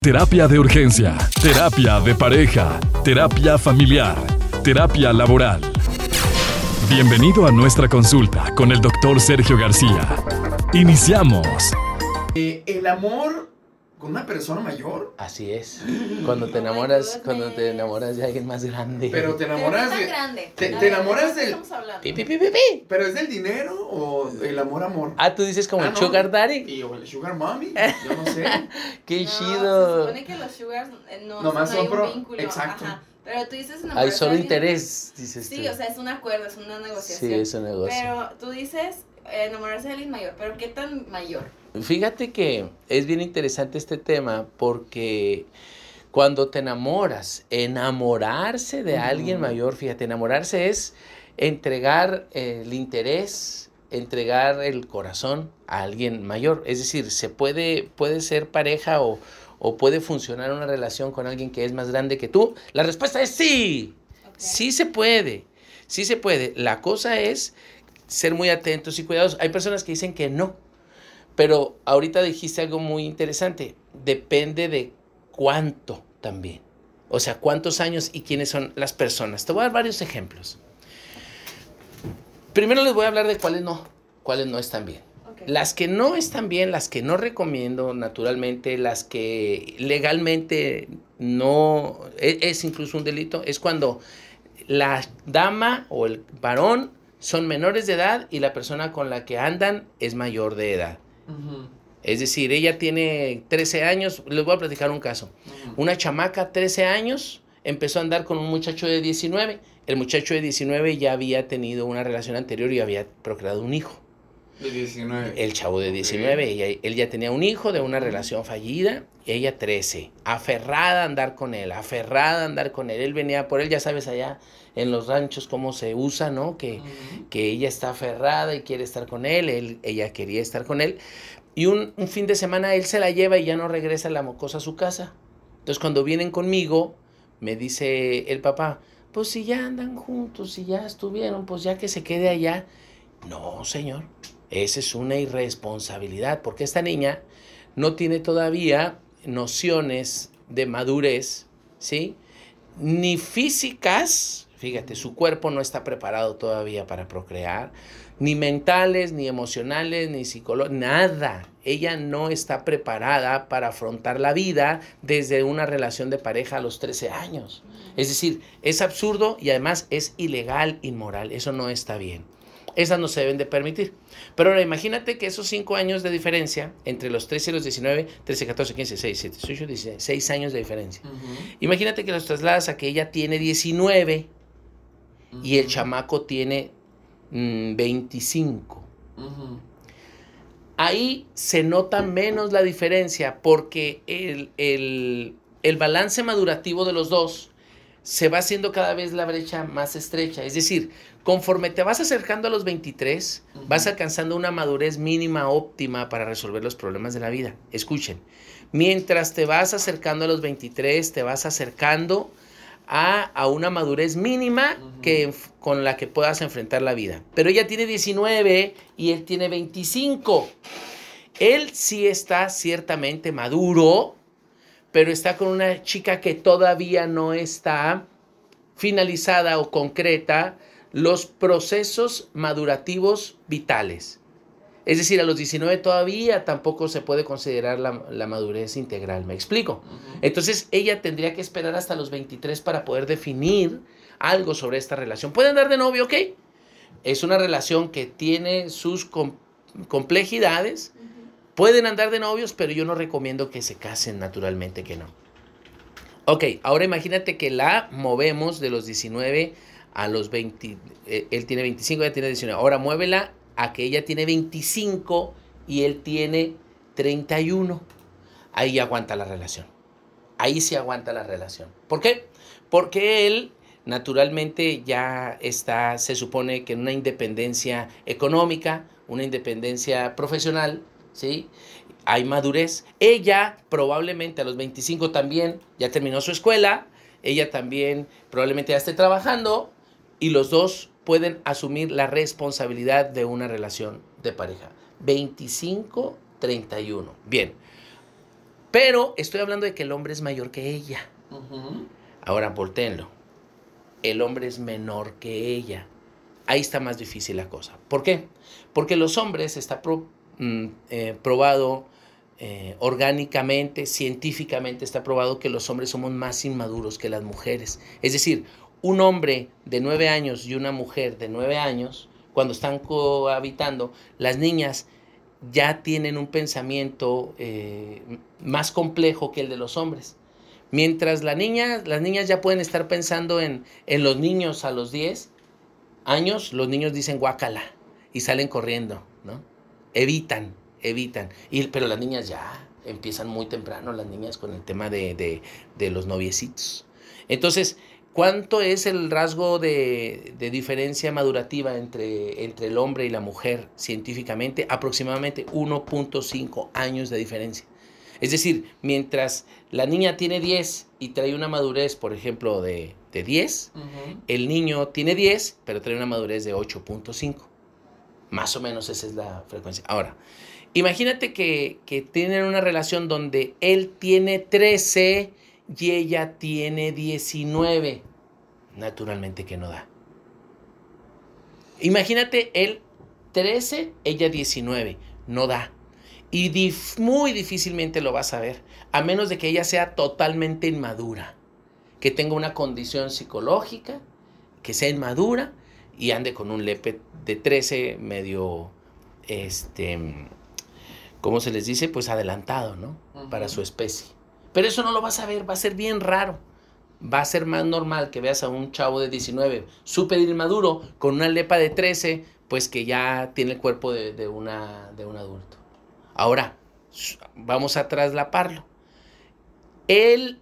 Terapia de urgencia, terapia de pareja, terapia familiar, terapia laboral. Bienvenido a nuestra consulta con el doctor Sergio García. Iniciamos. Eh, el amor con una persona mayor. Así es. Cuando te enamoras, cuando te enamoras de alguien más grande. Pero te Pero enamoras no tan de. grande. Te, enamoras ¿de qué del. Pi, pi, pi, pi, pi. ¿Pero es del dinero o el amor amor? Ah, tú dices como Ah, el no. sugar daddy. Y o el sugar mommy. Yo no sé. Qué No, Se chido. supone que los sugars eh, no, Nomás no hay son pro- vínculo. exacto. Ajá. Pero tú dices Hay solo interés, dices Sí, tú. o sea, es un acuerdo, es una negociación. Sí, es un negocio. Pero tú dices enamorarse de alguien mayor. ¿Pero qué tan mayor? Fíjate que es bien interesante este tema porque cuando te enamoras, enamorarse de alguien mayor, fíjate, enamorarse es entregar eh, el interés, entregar el corazón a alguien mayor. Es decir, se puede, puede ser pareja o, o puede funcionar una relación con alguien que es más grande que tú. La respuesta es sí. Sí se puede, sí se puede. La cosa es ser muy atentos y cuidadosos. Hay personas que dicen que no, pero ahorita dijiste algo muy interesante. Depende de cuánto también. O sea, cuántos años y quiénes son las personas. Te voy a dar varios ejemplos. Primero les voy a hablar de cuáles no, cuáles no están bien. Las que no están bien, las que no recomiendo naturalmente, las que legalmente no e- es, incluso un delito, es cuando la dama o el varón son menores de edad y la persona con la que andan es mayor de edad. Es decir, ella tiene 13 años, les voy a platicar un caso. Una chamaca, 13 años, empezó a andar con un muchacho de 19. El muchacho de 19 ya había tenido una relación anterior y había procreado un hijo. De 19. El chavo de Ok. 19, ella- él ya tenía un hijo de una relación fallida, y ella 13, aferrada a andar con él, aferrada a andar con él. Él venía por él, ya sabes, allá en los ranchos cómo se usa, ¿no? Que, que ella está aferrada y quiere estar con él, él ella quería estar con él. Y un, un fin de semana él se la lleva y ya no regresa la mocosa a su casa. Entonces cuando vienen conmigo, me dice el papá, pues si ya andan juntos, si ya estuvieron, pues ya que se quede allá. No, señor, esa es una irresponsabilidad, porque esta niña no tiene todavía nociones de madurez, ¿sí? Ni físicas, fíjate, su cuerpo no está preparado todavía para procrear, ni mentales, ni emocionales, ni psicológicos, nada. Ella no está preparada para afrontar la vida desde una relación de pareja a los 13 años. Es decir, es absurdo y además es ilegal, inmoral. Eso no está bien. Esas no se deben de permitir. Pero ahora imagínate que esos 5 años de diferencia entre los 13 y los 19, 13, 14, 15, 16, 17, 18, 19, 6 años de diferencia. Ujú, Imagínate que los trasladas a que ella tiene 19 y el chamaco tiene mm, 25. ujú. Ahí se nota menos la diferencia porque el, el- el balance madurativo de los dos se va haciendo cada vez la brecha más estrecha. Es decir, conforme te vas acercando a los 23, Ujú. vas alcanzando una madurez mínima óptima para resolver los problemas de la vida. Escuchen, mientras te vas acercando a los 23, te vas acercando a, a una madurez mínima que, con la que puedas enfrentar la vida. Pero ella tiene 19 y él tiene 25. Él sí está ciertamente maduro, pero está con una chica que todavía no está finalizada o concreta los procesos madurativos vitales. Es decir, a los 19 todavía tampoco se puede considerar la, la madurez integral. ¿Me explico? Entonces ella tendría que esperar hasta los 23 para poder definir algo sobre esta relación. Pueden andar de novio, ok. Es una relación que tiene sus com- complejidades. Pueden andar de novios, pero yo no recomiendo que se casen naturalmente, que no. Ok, ahora imagínate que la movemos de los 19 a los 20. eh, él tiene 25, ella tiene 19. Ahora muévela a que ella tiene 25 y él tiene 31. Ahí aguanta la relación. Ahí sí aguanta la relación. ¿Por qué? Porque él naturalmente ya está, se supone que en una independencia económica, una independencia profesional, ¿sí? Hay madurez. Ella probablemente a los 25 también ya terminó su escuela, ella también probablemente ya esté trabajando y los dos pueden asumir la responsabilidad de una relación de pareja. 25, 31. Bien. Pero estoy hablando de que el hombre es mayor que ella. Ahora, volteenlo. El hombre es menor que ella. Ahí está más difícil la cosa. ¿Por qué? Porque los hombres está pro- mm, eh, probado eh, orgánicamente, científicamente está probado que los hombres somos más inmaduros que las mujeres. Es decir, un hombre de nueve años y una mujer de nueve años, cuando están cohabitando, las niñas ya tienen un pensamiento eh, más complejo que el de los hombres. Mientras las niñas ya pueden estar pensando en, en los niños a los 10 años, los niños dicen guácala y salen corriendo, ¿no? Evitan, evitan. Y, pero las niñas ya empiezan muy temprano, las niñas con el tema de, de- de los noviecitos. Entonces, ¿cuánto es el rasgo de, de diferencia madurativa entre, entre el hombre y la mujer científicamente? Aproximadamente 1.5 años de diferencia. Es decir, mientras la niña tiene 10 y trae una madurez, por ejemplo, de, de 10, Ujú. el niño tiene 10, pero trae una madurez de 8.5. Más o menos esa es la frecuencia. Ahora, imagínate que, que tienen una relación donde él tiene 13 y ella tiene 19. Naturalmente que no da. Imagínate él 13, ella 19. No da. Y muy difícilmente lo vas a ver, a menos de que ella sea totalmente inmadura, que tenga una condición psicológica, que sea inmadura y ande con un lepe de 13 medio, este, ¿cómo se les dice? Pues adelantado, ¿no? Para su especie. Pero eso no lo vas a ver, va a ser bien raro. Va a ser más normal que veas a un chavo de 19 súper inmaduro con una lepa de 13, pues que ya tiene el cuerpo de, de una, de un adulto. Ahora, vamos a traslaparlo. El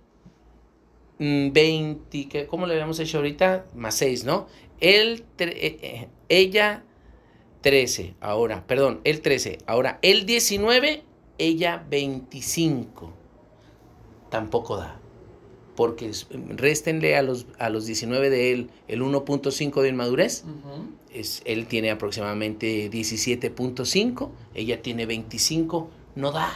mm, 20, ¿qué- ¿cómo le habíamos hecho ahorita? Más 6, ¿no? Tre- eh, eh, ella 13, ahora, perdón, el 13, ahora el 19, ella 25. Tampoco da. Porque réstenle a los, a los 19 de él el 1.5 de inmadurez es, él tiene aproximadamente 17.5, ella tiene 25, no da,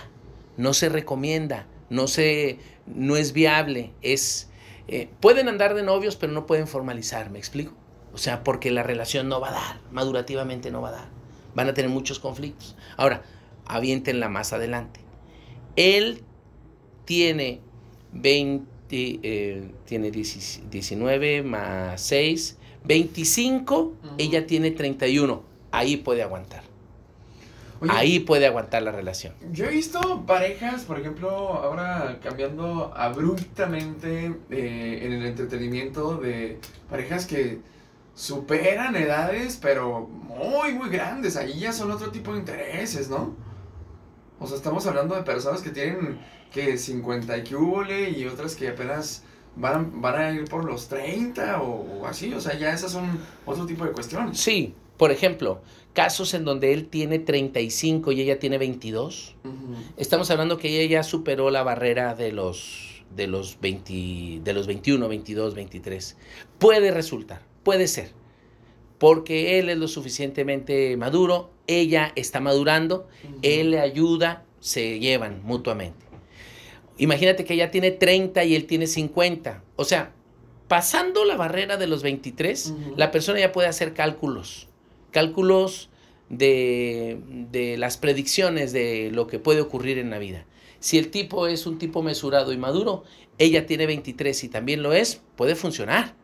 no se recomienda, no, se, no es viable, es, eh, pueden andar de novios pero no pueden formalizar, ¿me explico? O sea, porque la relación no va a dar, madurativamente no va a dar, van a tener muchos conflictos. Ahora, aviéntenla más adelante. Él tiene 20, eh, tiene 10 19 más 6, 25, Ujú. ella tiene 31. Ahí puede aguantar. Oye, Ahí puede aguantar la relación. Yo he visto parejas, por ejemplo, ahora cambiando abruptamente eh, en el entretenimiento de parejas que superan edades, pero muy, muy grandes. Ahí ya son otro tipo de intereses, ¿no? O sea, estamos hablando de personas que tienen que 50 y que y otras que apenas van a, van a ir por los 30 o, o así. O sea, ya esas son otro tipo de cuestiones. Sí, por ejemplo, casos en donde él tiene 35 y ella tiene 22. Ujú. Estamos hablando que ella ya superó la barrera de los, de los, 20, de los 21, 22, 23. Puede resultar, puede ser. Porque él es lo suficientemente maduro, ella está madurando, él le ayuda, se llevan mutuamente. Imagínate que ella tiene 30 y él tiene 50. O sea, pasando la barrera de los 23, Ujú. la persona ya puede hacer cálculos. Cálculos de, de las predicciones de lo que puede ocurrir en la vida. Si el tipo es un tipo mesurado y maduro, ella tiene 23 y también lo es, puede funcionar.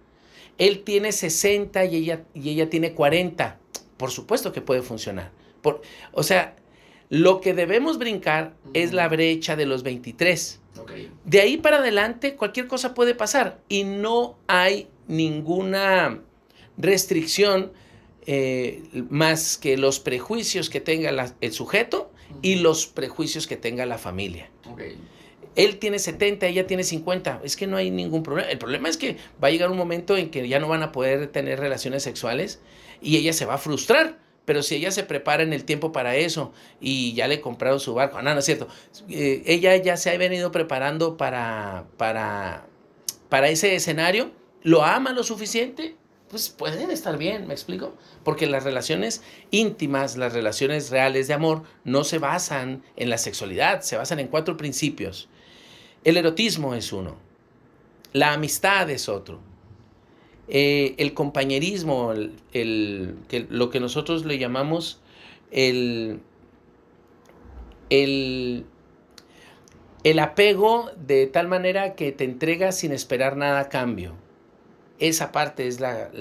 Él tiene 60 y ella, y ella tiene 40. Por supuesto que puede funcionar. Por, o sea, lo que debemos brincar es la brecha de los 23. Ok. De ahí para adelante cualquier cosa puede pasar y no hay ninguna restricción eh, más que los prejuicios que tenga la- el sujeto y los prejuicios que tenga la familia. Él tiene 70, ella tiene 50. Es que no hay ningún problema. El problema es que va a llegar un momento en que ya no van a poder tener relaciones sexuales y ella se va a frustrar. Pero si ella se prepara en el tiempo para eso y ya le compraron su barco, no, no es cierto. Eh, ella ya se ha venido preparando para, para, para ese escenario, lo ama lo suficiente, pues pueden estar bien, ¿me explico? Porque las relaciones íntimas, las relaciones reales de amor, no se basan en la sexualidad, se basan en cuatro principios. El erotismo es uno. La amistad es otro. Eh, el compañerismo, el, lo que nosotros le llamamos el, el, el apego de tal manera que te entregas sin esperar nada a cambio. Esa parte es la,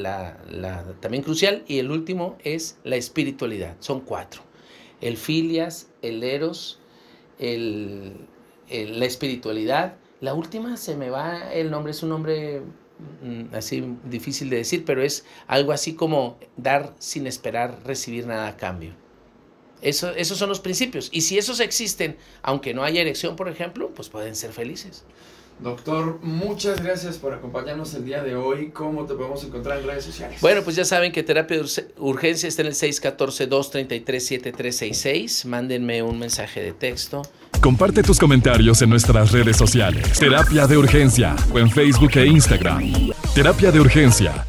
también crucial. Y el último es la espiritualidad. Son cuatro. El filias, el eros, la espiritualidad. La última se me va el nombre, es un nombre mm, así difícil de decir, pero es algo así como dar sin esperar recibir nada a cambio. Eso, esos son los principios. Y si esos existen, aunque no haya erección, por ejemplo, pues pueden ser felices. Doctor, muchas gracias por acompañarnos el día de hoy. ¿Cómo te podemos encontrar en redes sociales? Bueno, pues ya saben que terapia de urgencia está en el 614-233-7366. Mándenme un mensaje de texto. Comparte tus comentarios en nuestras redes sociales. Terapia de urgencia o en Facebook e Instagram. Terapia de urgencia